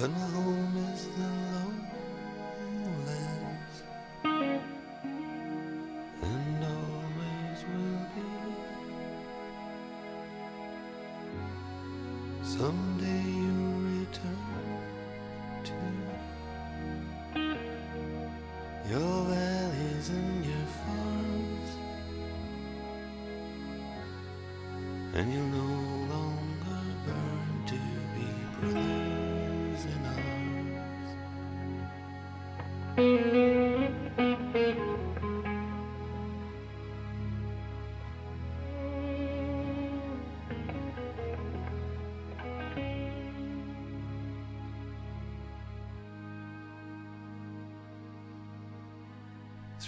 But my home is the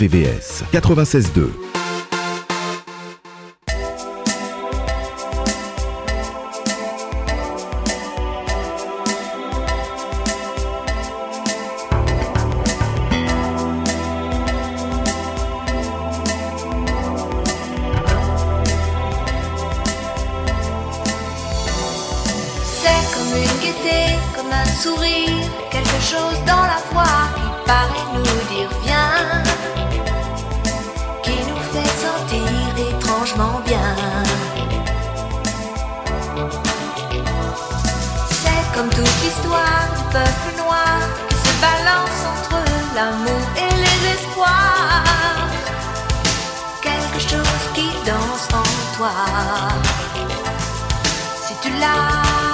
RVVS 96.2. sourire, quelque chose dans la voix qui paraît nous dire viens. bien. C'est comme toute l'histoire du peuple noir qui se balance entre l'amour et les espoirs. Quelque chose qui danse en toi. Si tu l'as.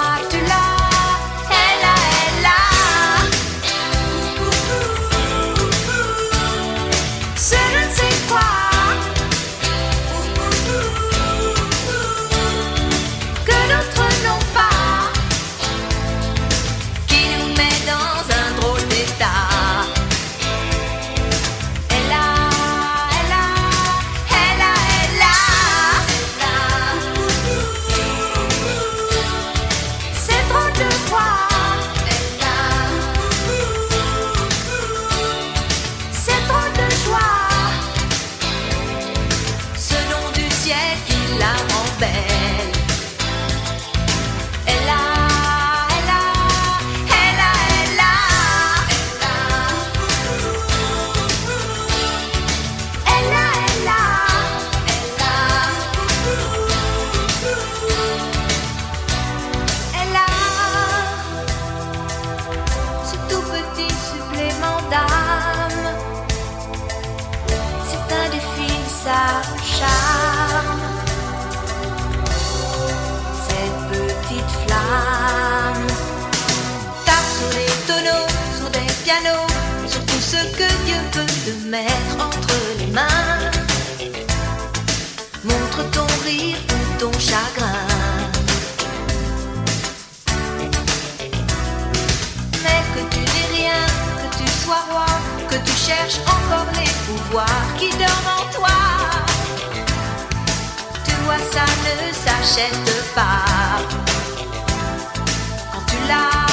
Charme, cette petite flamme T'as sur les tonneaux, sur des pianos Sur tout ce que Dieu peut te mettre entre les mains. Montre ton rire ou ton chagrin. Mais que tu n'es rien, que tu sois roi Que tu cherches encore les pouvoirs Qui dorment en toi toi ça ne s'achète pas. Quand tu l'as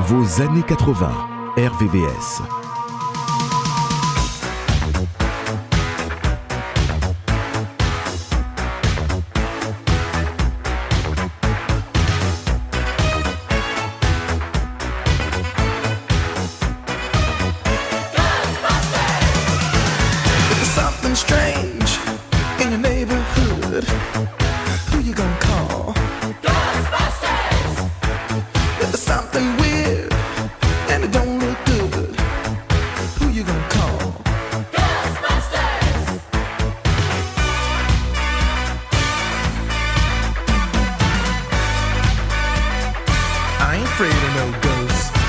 Vos années 80, RVVS. No ghosts.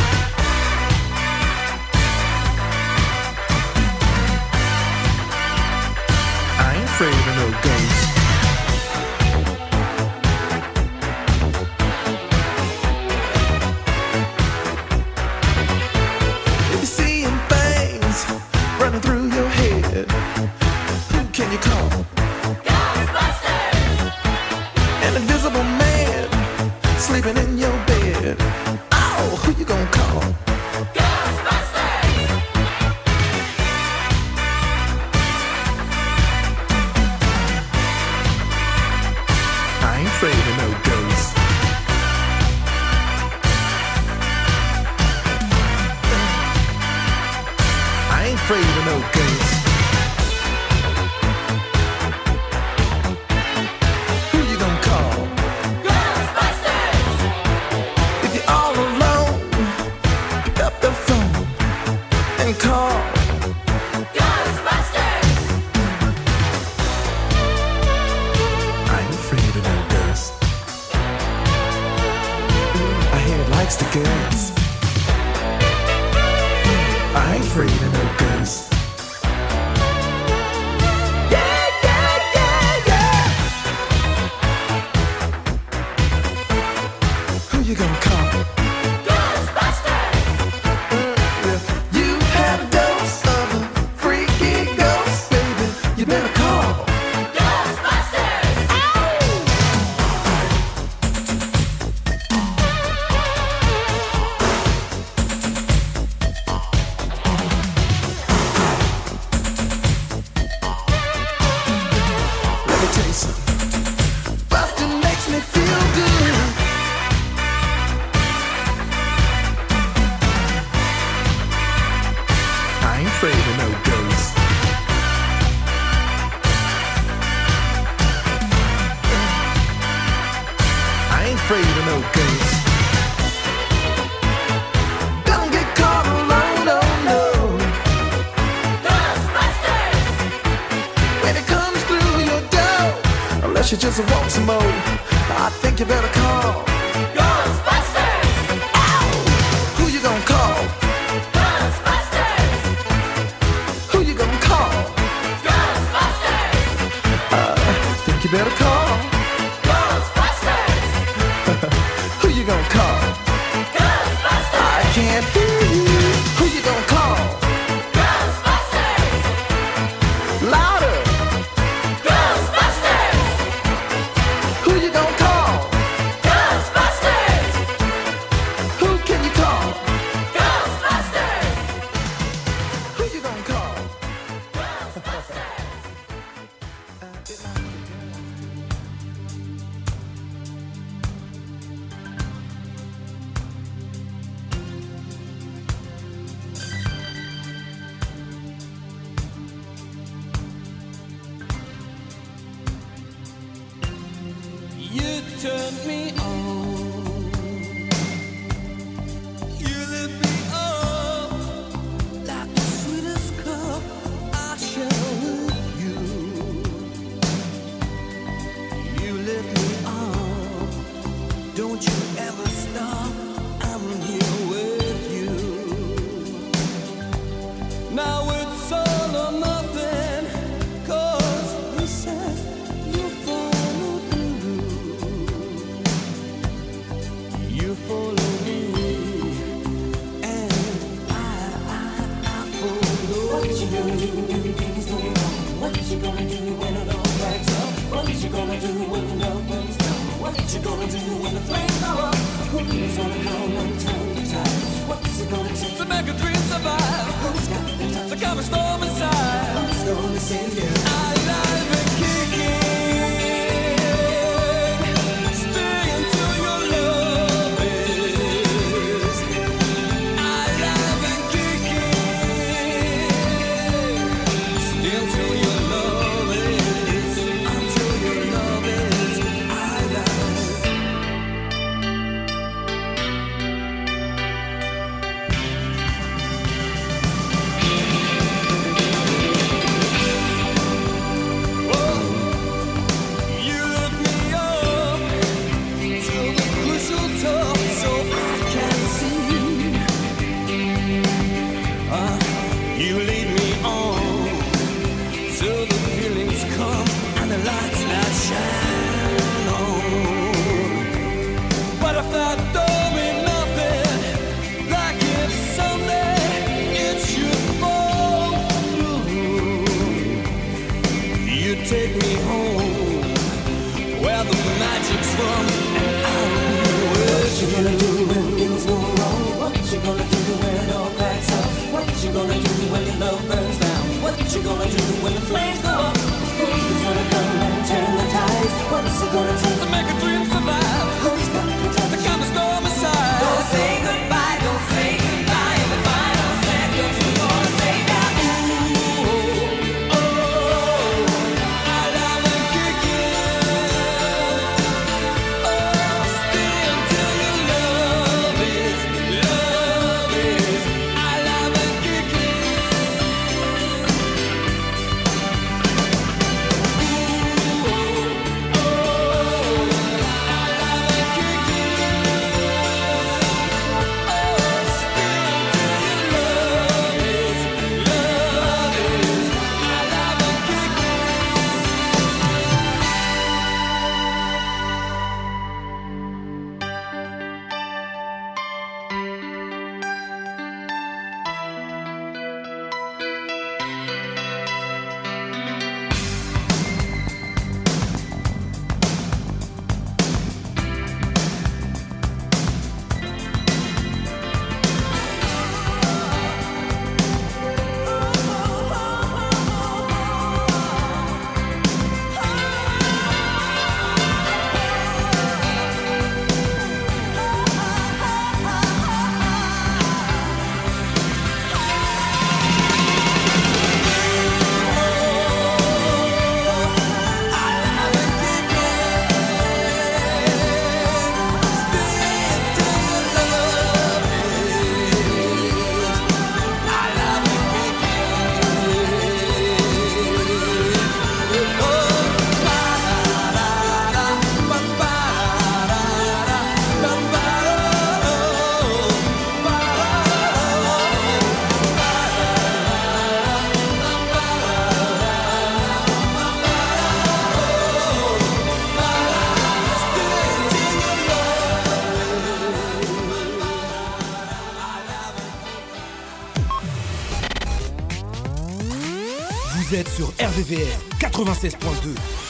あ!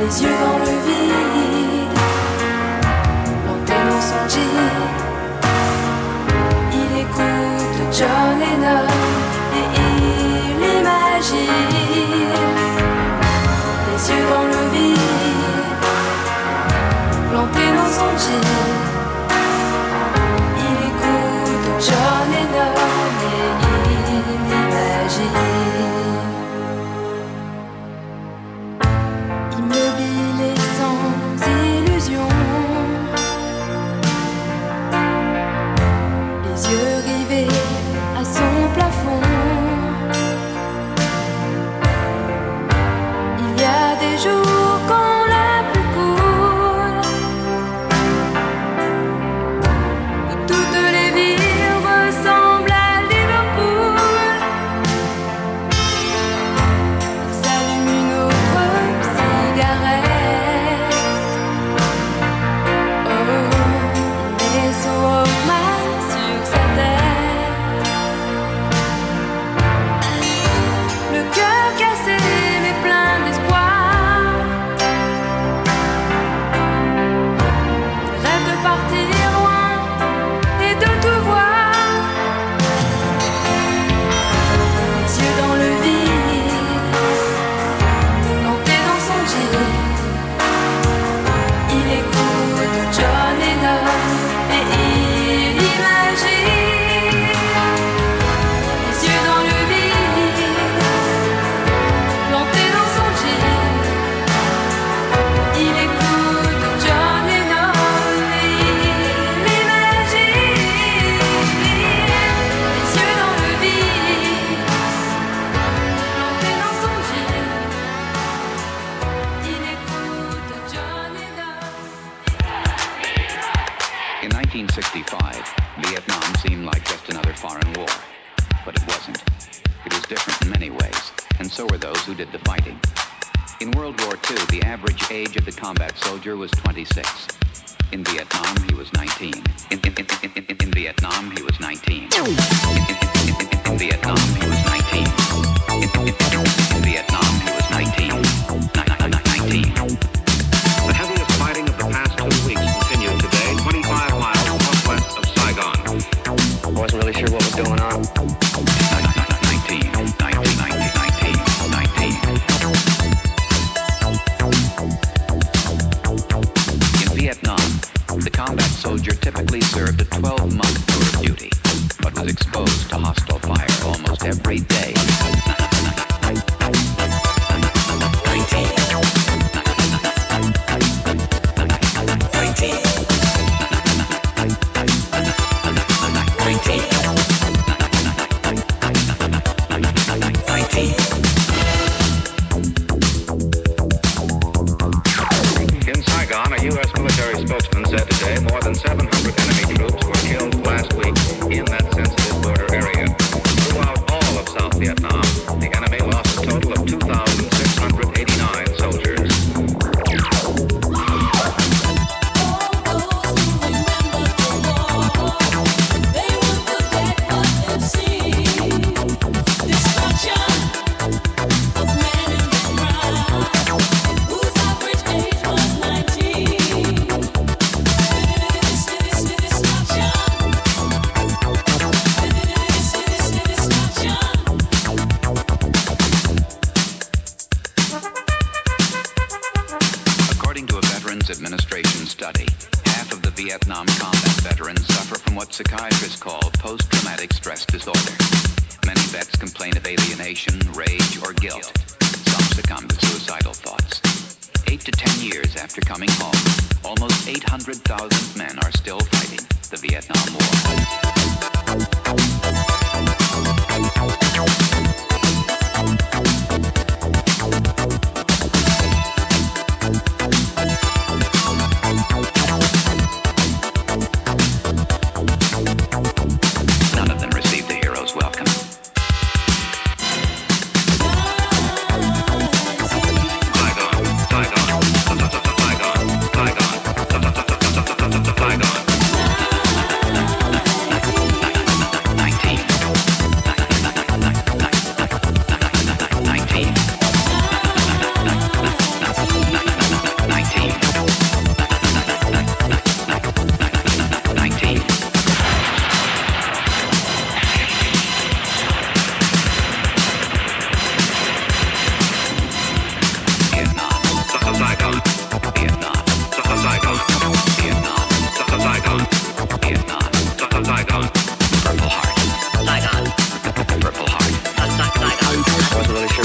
les yeux dans le vide, l'antenne dans son jean. Il écoute John Lennon et il imagine les yeux dans le vide, l'antenne dans son jean.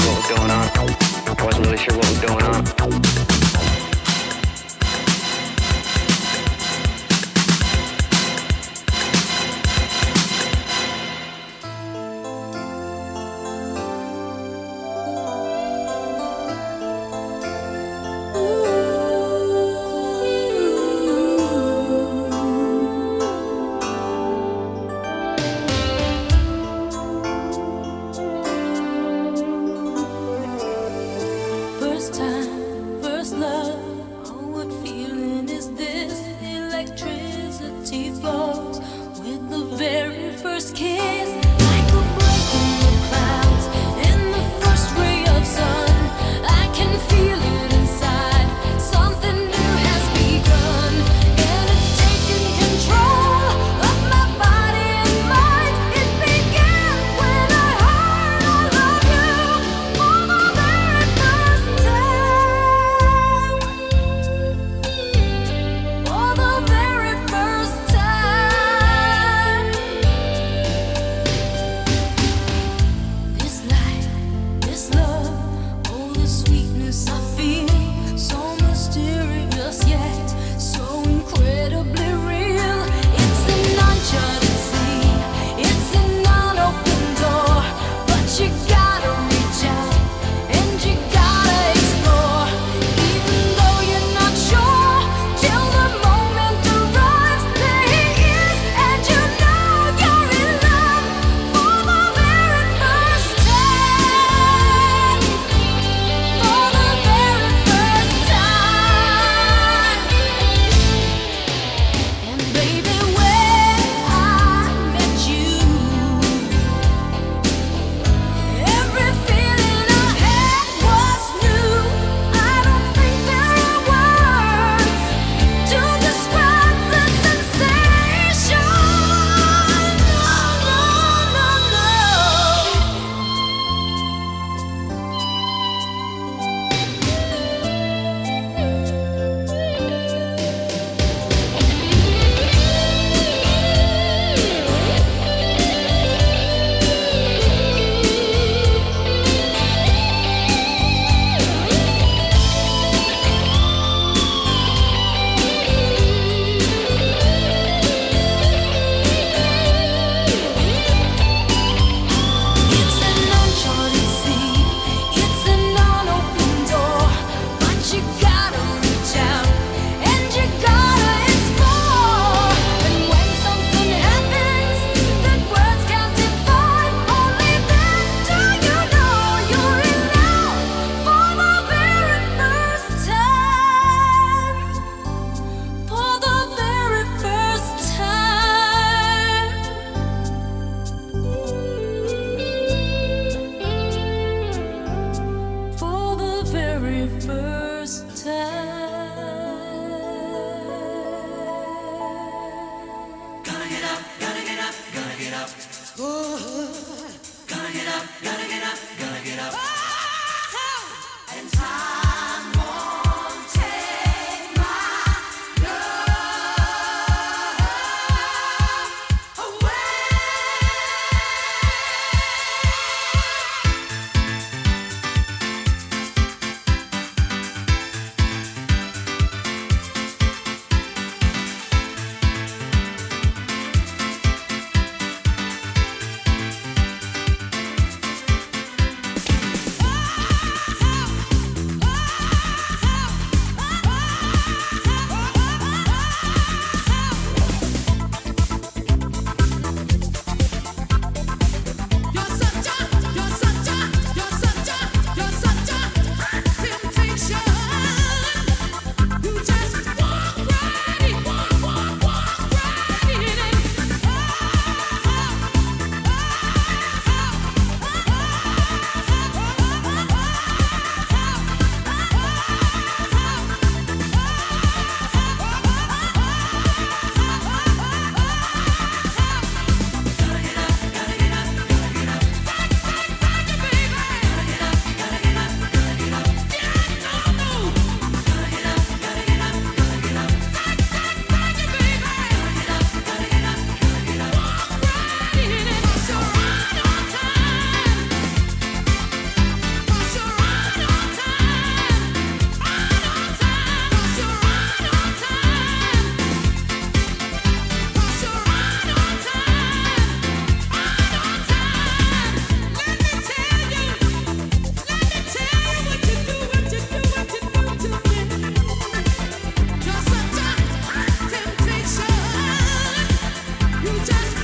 sure what was going on. I wasn't really sure what was going on. just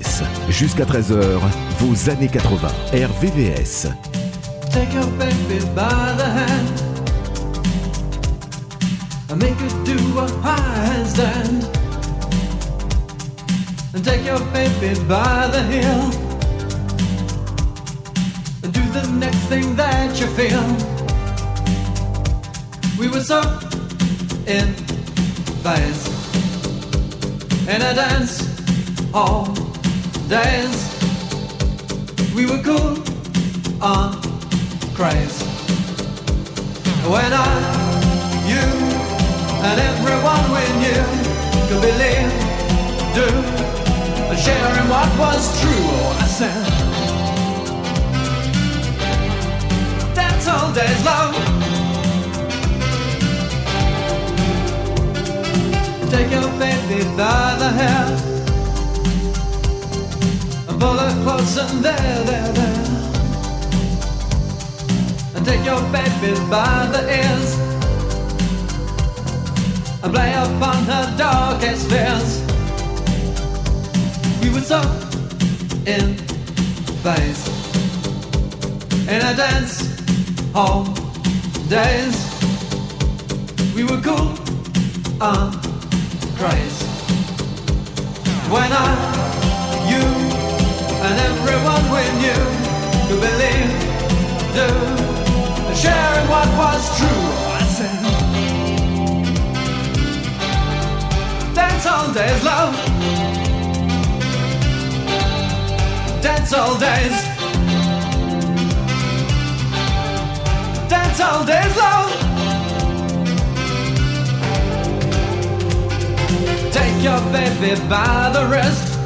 RVVS. Jusqu'à 13h, vos années 80. RVVS. Take your baby by the hand and make her do a handstand. And take your baby by the heel and do the next thing that you feel. We were so in phase in a dance all days. We were cool on craze. When I, you, and everyone we knew could believe, do, and share in what was true. I said, That's all days long. Take your baby by the hair and her close and there, there, there and take your baby by the ears and play upon her darkest fears. We were so in phase in a dance hall days. We were cool on craze when I, and everyone we knew could believe, do sharing what was true. I said, dance hall days, love. Dance hall days. Dance hall days, love. Take your baby by the wrist.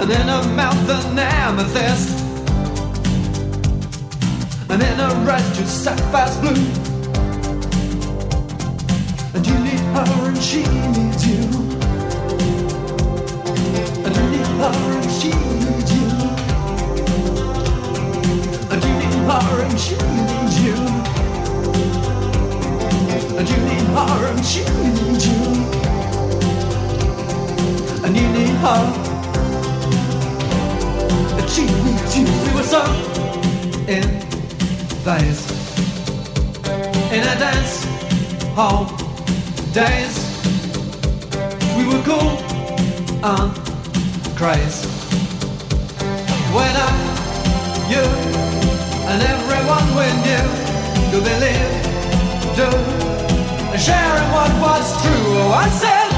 And in her mouth an amethyst and in a red to sapphire's blue. And you need her and she needs you. And you need her and she needs you. And you need her and she needs you. And you need her and she needs you. And you need her. And she needs you. We were so in phase in a dance hall days. We were cool on craze when I, you, and everyone we knew could believe, do, and sharing what was true. Oh, I said,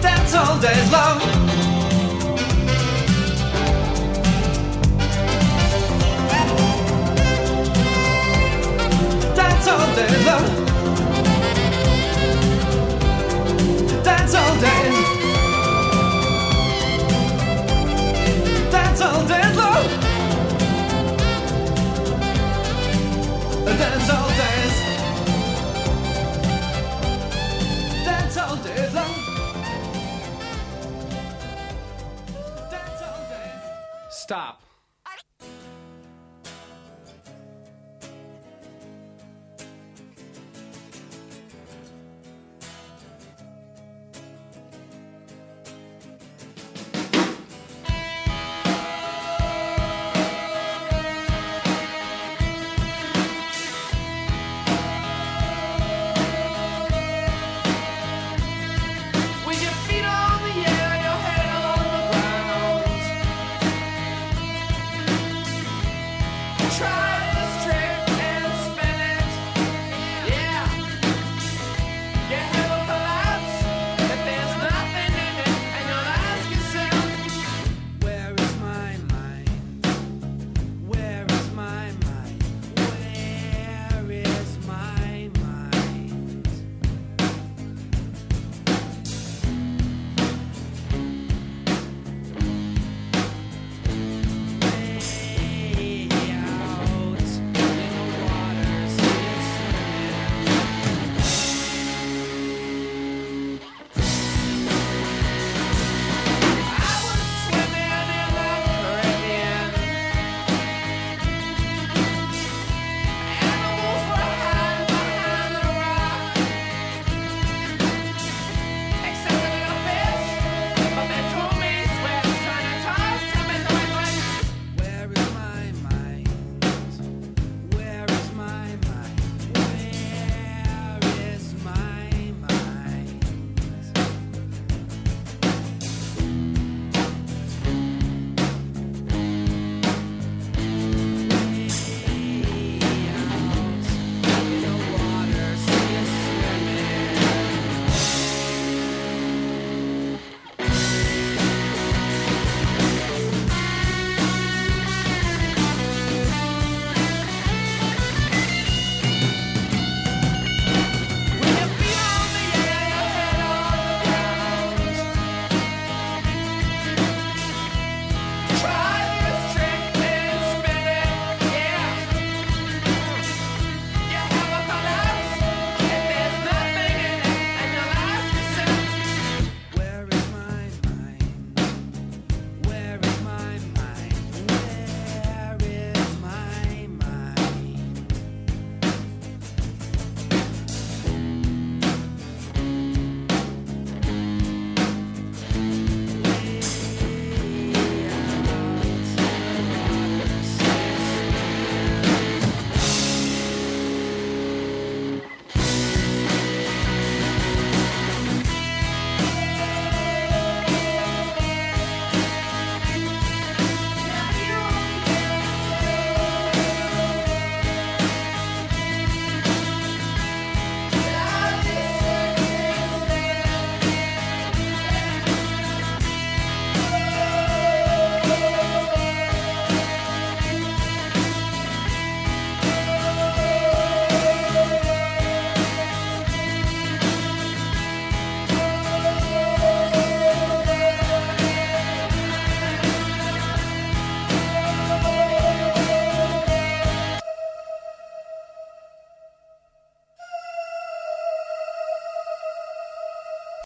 dance hall days long. Dance all day long. Dance all day. Dance all day long. Dance all